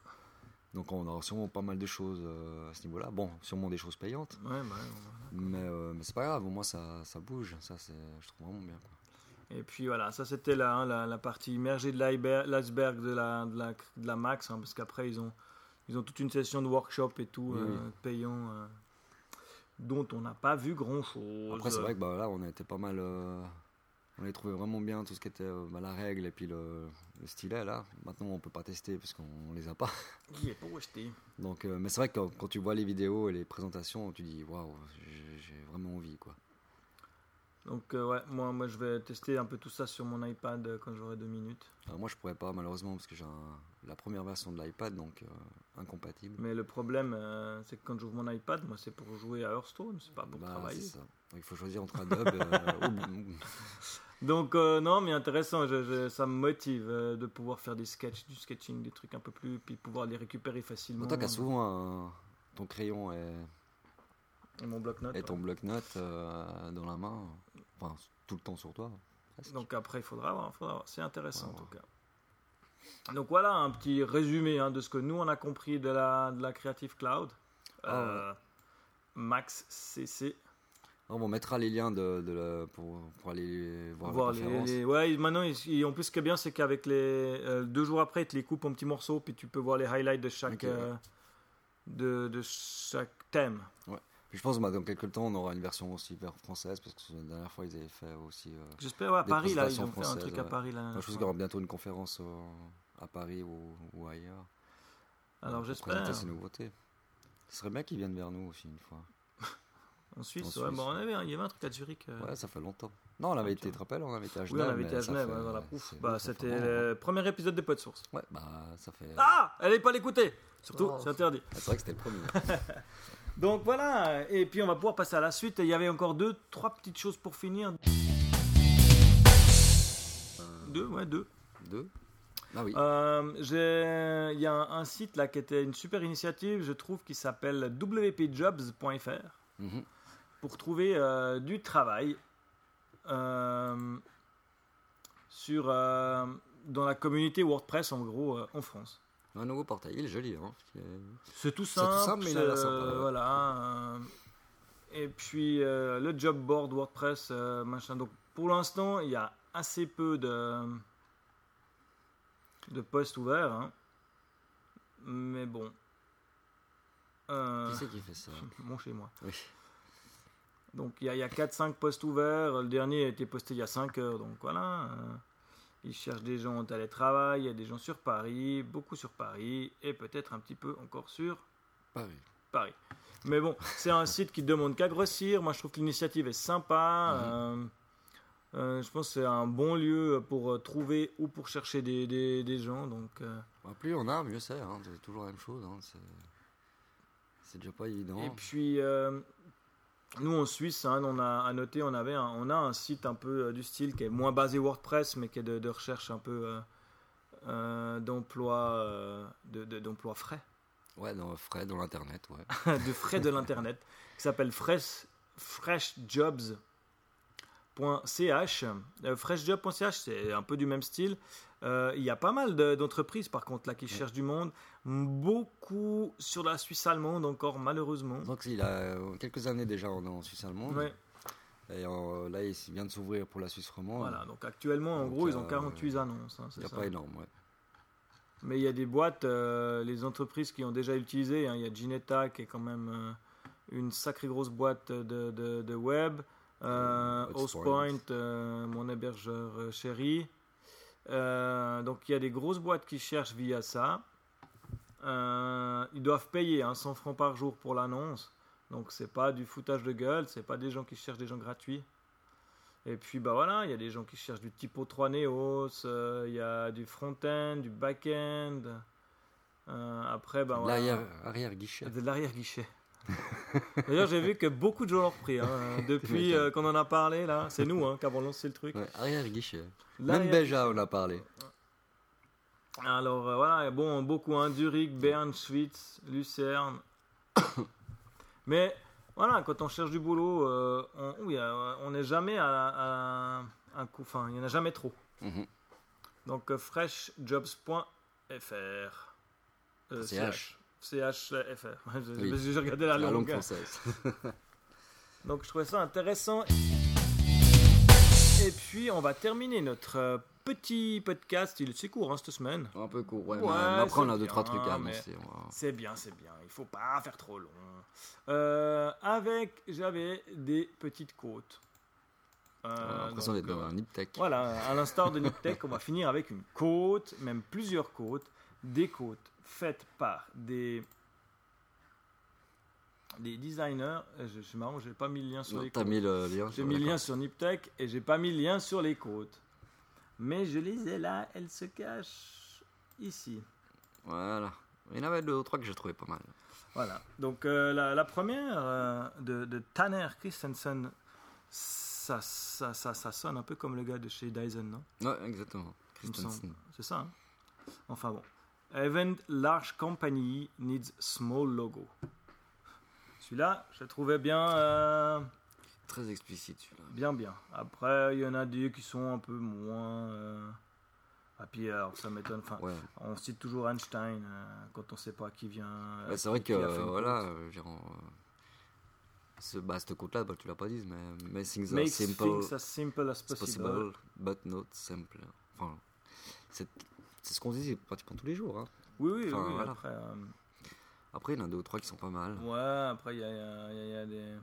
Donc, on aura sûrement pas mal de choses euh, à ce niveau-là. Bon, sûrement des choses payantes. Ouais, bah, ouais, Mais, euh, mais c'est pas grave, au moins ça, ça bouge. Ça, c'est, je trouve vraiment bien. quoi. Et puis voilà, ça c'était la, hein, la, la partie immergée de l'iceberg de la, de la, de la Max, hein, parce qu'après ils ont, ils ont toute une session de workshop et tout, Oui, euh, oui. payant, euh, dont on n'a pas vu grand chose. Après, c'est vrai que bah, là, on a été pas mal. On a trouvé vraiment bien tout ce qui était euh, bah, la règle et puis le, le stylet. Là, maintenant, on peut pas tester parce qu'on les a pas. *laughs* Qui est pour acheter Donc, euh, mais c'est vrai que quand, quand tu vois les vidéos et les présentations, tu dis waouh, j'ai, vraiment envie quoi. Donc euh, ouais, moi, moi je vais tester un peu tout ça sur mon iPad quand j'aurai deux minutes. Alors, moi, je pourrais pas malheureusement parce que j'ai la première version de l'iPad donc euh, incompatible. Mais le problème, euh, c'est que quand j'ouvre mon iPad, moi c'est pour jouer à Hearthstone, c'est pas pour Bah, travailler. ça. Donc, il faut choisir entre Adobe. *laughs* ou- *laughs* Donc euh, non, mais intéressant, je- je- ça me motive euh, de pouvoir faire des sketchs, du sketching, des trucs un peu plus, puis pouvoir les récupérer facilement. Toi qui as souvent un- ton crayon et, Et mon bloc-notes. et ton ouais. bloc-notes euh, dans la main, enfin tout le temps sur toi. presque. Donc après, il faudra voir, c'est intéressant Ouais, en tout cas. Donc voilà un petit résumé hein, de ce que nous on a compris de la, de la Creative Cloud. Ah Max CC. On mettra les liens de, de la- pour, pour aller voir, Voir la les, les- ouais, maintenant, ils- ils- en plus, ce qui est bien, c'est qu'avec les euh, deux jours après, ils te les coupent en petits morceaux, puis tu peux voir les highlights de chaque, ouais. euh, de, de chaque thème. Puis je pense que bah, dans quelques temps, on aura une version aussi vers française, parce que la dernière fois, ils avaient fait aussi. euh, J'espère, ouais, à Paris, là, ils ont fait un truc à ouais. Paris. Là, je pense qu'il y aura bientôt une conférence à Paris ou, ou ailleurs. Alors j'espère. présenter ces nouveautés. Ce serait bien qu'ils viennent vers nous aussi une fois. En Suisse, En ouais, Suisse. bon, on avait, un- il y avait un truc à Zurich. euh, Ouais, ça fait longtemps. Non, on avait été, tu te rappelles, on avait été à oui, Genève. on avait été mais à Genève, fait- ouais, voilà. c'est- Ouf, bah, c'était le premier épisode des Pods Source. Ouais, bah ça fait. Ah Allez pas l'écouter Surtout, Oh. c'est interdit. Ah, c'est vrai que c'était le premier. *laughs* Donc voilà, et puis on va pouvoir passer à la suite. Il y avait encore deux, trois petites choses pour finir. Deux, ouais, deux. Deux Ah oui. Euh, j'ai- Il y a un, un site là qui était une super initiative, je trouve, qui s'appelle wpjobs.fr. pour trouver euh, du travail euh, sur, euh, dans la communauté WordPress, en gros, en France. Un nouveau portail, il est joli. Hein. C'est tout simple, simple, mais il a l'air c'est- sympa, ouais. Voilà. et puis le job board WordPress, machin. Donc pour l'instant, il y a assez peu de de postes ouverts. hein. Mais bon. Qui c'est qui fait ça? *laughs* bon chez moi. Oui. Donc il y a, y a 4-5 postes ouverts. Le dernier a été posté il y a 5 heures. Donc voilà. euh. Ils cherchent des gens en télétravail, il y a des gens sur Paris, beaucoup sur Paris, et peut-être un petit peu encore sur Paris. Paris. Mais bon, c'est un site qui demande qu'à grossir. Moi, je trouve que l'initiative est sympa. Mhm. Euh, euh, je pense que c'est un bon lieu pour euh, trouver ou pour chercher des, des- des gens. Donc, Bah, plus on a, mieux c'est. Hein. C'est toujours la même chose. Hein. C'est... déjà pas évident. Et puis, nous en Suisse, hein, on a à noter, on, avait un, on a un site un peu euh, du style qui est moins basé WordPress, mais qui est de, de recherche un peu euh, euh, d'emploi de, de- d'emploi frais, Ouais, dans frais, dans l'internet, ouais. *laughs* de frais de l'internet, qui s'appelle fresh, freshjobs.ch. Euh, freshjob.ch, c'est un peu du même style. Euh, Il y a pas mal de- d'entreprises, par contre, là, qui cherchent du monde. Beaucoup sur la Suisse allemande, encore, malheureusement. Donc il a quelques années déjà est en Suisse allemande. Ouais. Et euh, là il vient de s'ouvrir pour la Suisse romande. Voilà, donc actuellement, en Donc, gros, ils ont euh, 48 annonces. hein, Il c'est n'y a ça. pas énorme, ouais. Mais il y a des boîtes, euh, les entreprises qui ont déjà utilisé. hein. Il y a Ginetta qui est quand même euh, une sacrée grosse boîte de, de- de web. Euh, Hostpoint, Hostpoint. euh, mon hébergeur euh, chéri. Euh, donc il y a des grosses boîtes qui cherchent via ça. Euh, ils doivent payer hein, 100 francs par jour pour l'annonce. Donc c'est pas du foutage de gueule, c'est pas des gens qui cherchent des gens gratuits. Et puis bah voilà, il y a des gens qui cherchent du typo 3 Neos, il y a du front-end, du back-end. Après bah voilà. L'arrière arrière guichet. De l'arrière-guichet. *laughs* D'ailleurs, j'ai vu que beaucoup de gens l'ont repris. hein, *laughs* depuis euh, qu'on en a parlé, là. C'est nous hein, qui avons lancé le truc. Ouais, arrière guichet. Même Béja on a parlé. Alors euh, voilà, bon, beaucoup, hein, Zurich, Berne, Schwyz, Lucerne. *coughs* Mais voilà, quand on cherche du boulot, euh, on oui, n'est jamais à, à un coup, enfin, il n'y en a jamais trop. Mhm. Donc freshjobs.fr. CH. CH.fr. *laughs* J'ai Oui. j'ai regardé la La langue. française. *laughs* Donc je trouvais ça intéressant. Et puis on va terminer notre euh, petit podcast. Il est c'est court hein, cette semaine. Un peu court, ouais. Ouais, mais après on a deux, trois bien, trucs à annoncer. C'est bien, c'est bien. Il faut pas faire trop long. Euh, avec, j'avais des petites côtes. Euh, l'impression donc, d'être dans euh, un Niptech. Voilà, à l'instar de Niptech, on va *laughs* finir avec une côte, même plusieurs côtes, des côtes faites par des des designers. Euh, suis marrant, j'ai pas mis le lien sur Non, les côtes. mis le lien J'ai mis le lien sur Niptech et j'ai pas mis le lien sur les côtes. Mais je les ai là, elles se cachent ici. Voilà. Il y en avait deux ou trois que j'ai trouvé pas mal. Voilà. Donc euh, la, la première euh, de, de Tanner Christensen, ça, ça, ça, ça sonne un peu comme le gars de chez Dyson, non? Ouais, exactement. Christensen. C'est ça. hein? Enfin bon. Event large company needs small logo. Celui-là, je le trouvais bien, euh, Très explicite celui-là. bien, bien. Après, il y en a des qui sont un peu moins. euh, Ah, puis alors, ça m'étonne. Enfin, Ouais. on cite toujours Einstein euh, quand on sait pas qui vient. euh, c'est vrai qui que euh, voilà, euh, genre, euh, ce, bah, cette côte-là, bah, tu l'as pas dit, mais mais things are simple, things as simple as possible. possible, but not simple. Enfin, c'est c'est ce qu'on dit pratiquement tous les jours. hein. Oui, oui, Enfin, oui. voilà. Après, euh, Après, il y en a deux ou trois qui sont pas mal. ouais, après, il y a, il y a- il y a- des.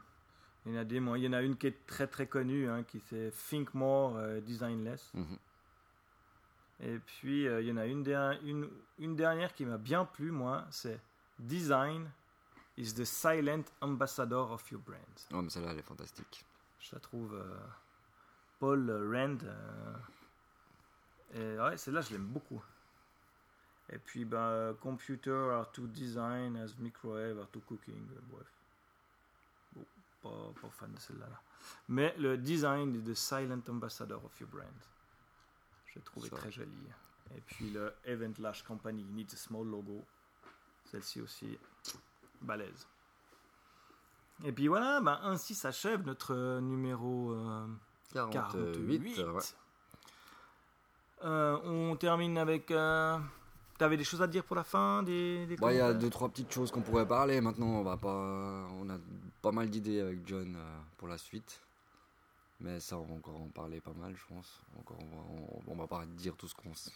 Il y en a des, moi, il y en a une qui est très très connue, hein, qui c'est Think More, euh, Design Less. Mhm. Et puis, euh, il y en a une, der- une, une dernière qui m'a bien plu, moi, c'est Design is the silent ambassador of your brand. Ouais, mais celle-là, elle est fantastique. Je la trouve euh, Paul Rand. et ouais, celle-là, je l'aime beaucoup. Et puis, ben, Computer are to design as microwave are to cooking. euh, bref. Bon, pas, pas fan de celle-là. là. Mais le design is the silent ambassador of your brand. Je l'ai trouvé très joli. Et puis, le Event Large Company needs a small logo. Celle-ci aussi, balèze. Et puis voilà, ben, ainsi s'achève notre euh, numéro euh, 48. 48. ouais. Euh, on termine avec. euh, T'avais des choses à dire pour la fin des, des Bah, il y a deux trois petites choses qu'on pourrait parler. Maintenant, on va pas, on a pas mal d'idées avec John euh, pour la suite. Mais ça, on va encore en parler pas mal, je pense. Encore, on va, on, on va pas dire tout ce qu'on, s-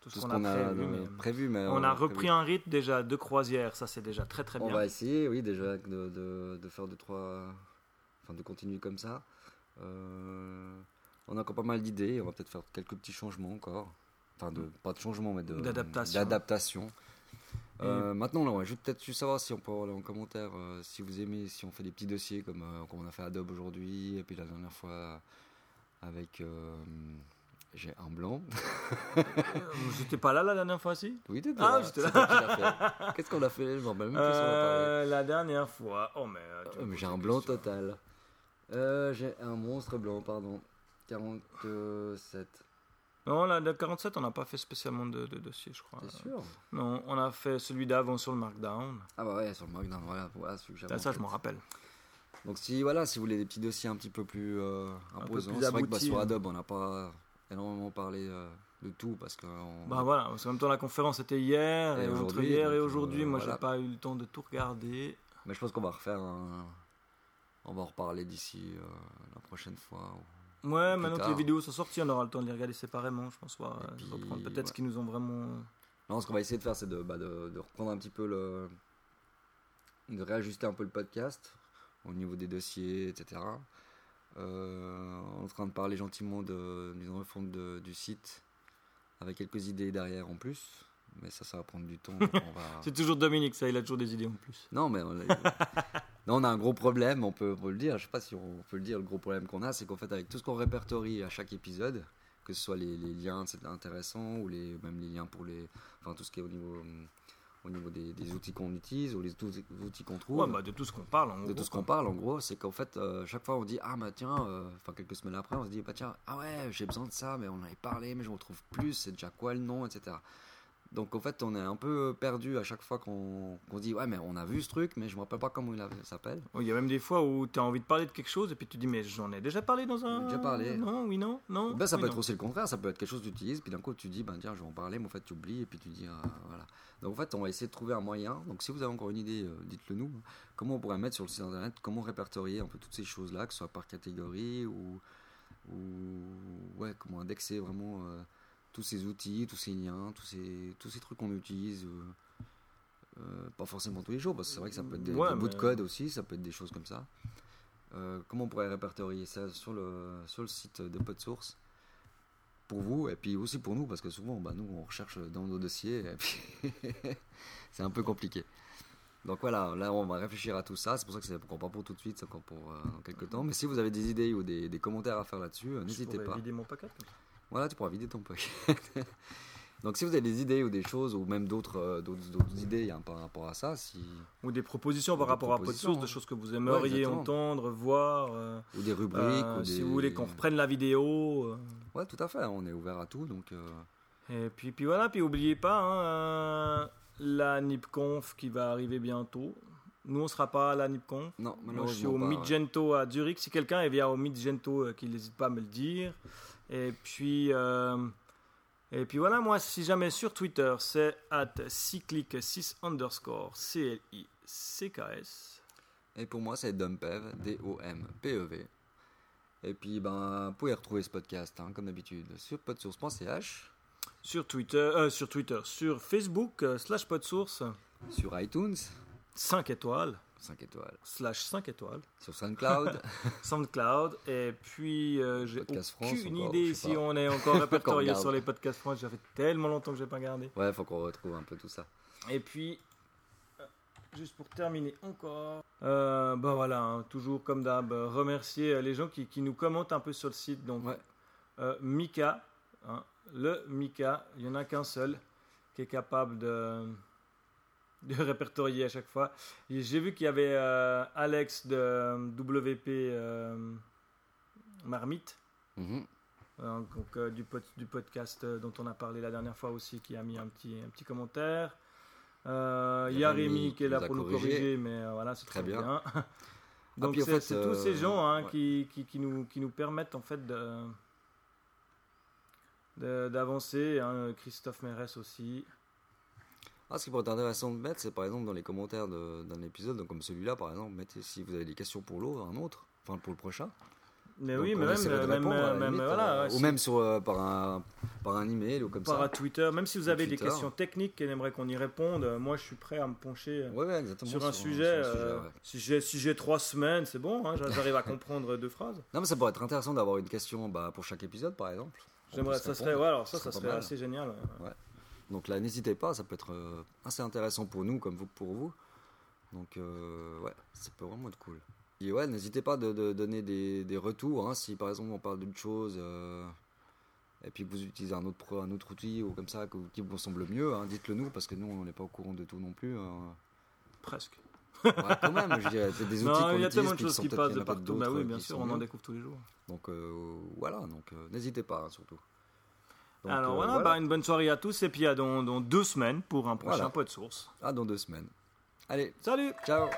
Tout tout ce ce qu'on a, prévu. mais- prévu, mais on a prévu. repris un rythme déjà de croisière, ça c'est déjà très très On bien. va essayer, oui, déjà de, de, de faire deux trois, enfin de continuer comme ça. Euh, On a encore pas mal d'idées. On va peut-être faire quelques petits changements encore. Enfin, de, pas de changements, mais de, D'adaptation. Euh, maintenant, là, ouais, je veux peut-être juste savoir si on peut avoir en commentaire euh, si vous aimez, si on fait des petits dossiers comme, euh, comme on a fait Adobe aujourd'hui, et puis la dernière fois avec. j'ai un blanc. J'étais pas là la dernière fois, si? Oui, t'étais Ah, là. j'étais fait. Qu'est-ce qu'on a fait? Je m'en rappelle même plus. Euh, La dernière fois. Oh, mais. j'ai un blanc total. J'ai un monstre blanc, pardon. 47. Non, la de 47, on n'a pas fait spécialement de, de dossier, je crois. T'es sûr? Non, on a fait celui d'avant sur le Markdown. Ah bah ouais, sur le Markdown, voilà, voilà celui que j'avais Ça, ça, je m'en rappelle. Donc si voilà, si vous voulez des petits dossiers un petit peu plus euh, peu imposants, plus c'est vrai que bah, sur hein. Adobe, on n'a pas énormément parlé euh, de tout parce que on- Bah voilà, parce qu'en même temps, la conférence était hier, Et et, entre aujourd'hui, hier et aujourd'hui, euh, moi, voilà. j'ai pas eu le temps de tout regarder. mais je pense qu'on va refaire un... on va en reparler d'ici euh, la prochaine fois. Ouais, maintenant que les vidéos sont sorties, on aura le temps de les regarder séparément, je pense. ouais, de puis, reprendre peut-être ce qu'ils nous ont vraiment. Non, ce qu'on va essayer de faire, c'est de, bah, de, de reprendre un petit peu le. de réajuster un peu le podcast au niveau des dossiers, etc. Euh, on est en train de parler gentiment d'une refonte de- du site avec quelques idées derrière en plus. Mais ça, ça va prendre du temps. va... *laughs* C'est toujours Dominique, ça, il a toujours des idées en plus. Non, mais on. *laughs* non, on a un gros problème, on peut, on peut le dire. Je sais pas si on peut le dire. Le gros problème qu'on a, c'est qu'en fait, avec tout ce qu'on répertorie à chaque épisode, que ce soit les, les liens c'est intéressants ou les, même les liens pour les. Enfin, tout ce qui est au niveau, hum, au niveau des, des outils qu'on utilise ou les outils outils qu'on trouve. Ouais, bah de tout ce qu'on parle, en de gros, tout ce qu'on parle, en gros, c'est qu'en fait, euh, chaque fois on dit Ah, bah tiens, euh, enfin quelques semaines après, on se dit Bah tiens, ah ouais, j'ai besoin de ça, mais on en avait parlé, mais je ne retrouve plus, c'est déjà quoi le nom, etc. Donc en fait, on est un peu perdu à chaque fois qu'on qu'on dit Ouais, mais on a vu ce truc, mais je me rappelle pas comment il s'appelle. Il y a même des fois où tu as envie de parler de quelque chose et puis tu dis mais j'en ai déjà parlé dans un. Déjà parlé. Non, oui, non, non. Ben, ça oui, peut non. être aussi le contraire, ça peut être quelque chose que tu utilises, puis d'un coup tu dis, ben tiens, je vais en parler, mais en fait tu oublies, et puis tu dis, ah, voilà. Donc en fait, on va essayer de trouver un moyen. Donc si vous avez encore une idée, euh, dites-le nous. Comment on pourrait mettre sur le site internet, comment répertorier un peu toutes ces choses-là, que ce soit par catégorie ou, ou ouais, comment indexer vraiment euh, tous ces outils, tous ces liens, tous ces, tous ces trucs qu'on utilise. euh, euh, pas forcément tous les jours, parce que c'est vrai que ça peut être des, Ouais, des bouts de code aussi, ça peut être des choses comme ça. Euh, comment on pourrait répertorier ça sur le, sur le site de PodSource pour vous et puis aussi pour nous parce que souvent bah, nous on recherche dans nos dossiers et puis *laughs* c'est un peu compliqué. Donc voilà, là on va réfléchir à tout ça. C'est pour ça que c'est encore pas pour tout de suite, c'est encore pour euh, dans quelques temps. Mais si vous avez des idées ou des, des commentaires à faire là-dessus, euh, n'hésitez pas. vider mon paquet. comme ça. Voilà, tu pourras vider ton pocket. *laughs* Donc si vous avez des idées ou des choses ou même d'autres euh, d'autres idées hein, par rapport à ça, si Ou des propositions par Des rapport à propositions, PodSource, de hein. choses que vous aimeriez entendre, voir. euh, ou des rubriques euh, ou des... Si vous voulez qu'on reprenne la vidéo. Ouais, tout à fait. On est ouvert à tout, donc. Et puis, puis voilà, puis oubliez pas hein, la NipConf qui va arriver bientôt. Nous, on sera pas à la NipConf. Non, Moi, je suis malheureusement au ouais. Midgento à Zurich. Si quelqu'un est vient au Midgento, qu'il n'hésite pas à me le dire. Et puis, euh, et puis voilà, moi, si jamais sur Twitter, c'est at cyclic6 underscore C-L-I-C-K-S. Et pour moi, c'est Dumpev, D-O-M-P-E-V. Et puis, ben, vous pouvez retrouver ce podcast, hein, comme d'habitude, sur podsource.ch, Sur Twitter, euh, sur Twitter, sur Facebook, euh, slash podsource, sur iTunes, 5 étoiles, 5 étoiles, slash 5 étoiles. sur SoundCloud, *laughs* SoundCloud et puis euh, j'ai France aucune encore, idée je si on est encore *laughs* répertorié sur les podcasts France. Ça fait tellement longtemps que j'ai pas regardé. ouais, faut qu'on retrouve un peu tout ça. Et puis euh, juste pour terminer encore, euh, bah voilà, hein, toujours comme d'hab, euh, remercier les gens qui, qui nous commentent un peu sur le site. Donc Ouais. euh, Mika, hein, le Mika, il y en a qu'un seul qui est capable de de *laughs* répertorier à chaque fois. J'ai vu qu'il y avait euh, Alex de euh, WP euh, Marmite, Mhm. donc, euh, du, pod- du podcast dont on a parlé la dernière fois aussi, qui a mis un petit, un petit commentaire. Il y a Rémi qui est là pour nous corriger, mais voilà, c'est Très très bien. bien. *laughs* Donc en c'est fait, tous ces gens hein, ouais. qui, qui, qui nous, qui nous permettent en fait de- d'avancer. hein. Christophe Mérès aussi. Ah, ce qui pourrait être intéressant de mettre, c'est par exemple dans les commentaires d'un épisode, donc comme celui-là par exemple, mettez si vous avez des questions pour l'autre, un autre, enfin pour le prochain. Mais Donc, oui, mais même, de même, répondre, voilà, euh, ou si- même sur, euh, par, un, par un email ou comme par ça. à Twitter. Même si vous avez des questions techniques et aimerait qu'on y réponde, euh, moi je suis prêt à me pencher euh, Ouais, ouais, sur un sur sujet. sur euh, ouais. Si j'ai si j'ai trois semaines, c'est bon, hein, j'arrive à *laughs* comprendre deux phrases. Non, mais ça pourrait être intéressant d'avoir une question bah, pour chaque épisode, par exemple. J'aimerais, ça serait, répondre. alors ça, serait assez génial. ouais. Donc là, n'hésitez pas, ça peut être euh, assez intéressant pour nous comme vous pour vous. Donc euh, ouais, ça peut vraiment être cool. Et ouais, n'hésitez pas de, de donner des, des retours. hein, si par exemple on parle d'une chose euh, et puis que vous utilisez un autre, pro- un autre outil ou comme ça que- qui vous semble mieux, hein, dites-le nous parce que nous on n'est pas au courant de tout non plus. hein. Presque. Ouais, quand même, je dirais, c'est des outils qu'on il y a tellement de choses qui passent de partout. Bah oui, bien sûr, on en découvre tous les jours. Donc euh, voilà, donc n'hésitez pas surtout. Donc, Alors euh, voilà, bah, une bonne soirée à tous et puis à dans, dans deux semaines pour un prochain Voilà. pot de source. à dans deux semaines. Allez, Salut ciao.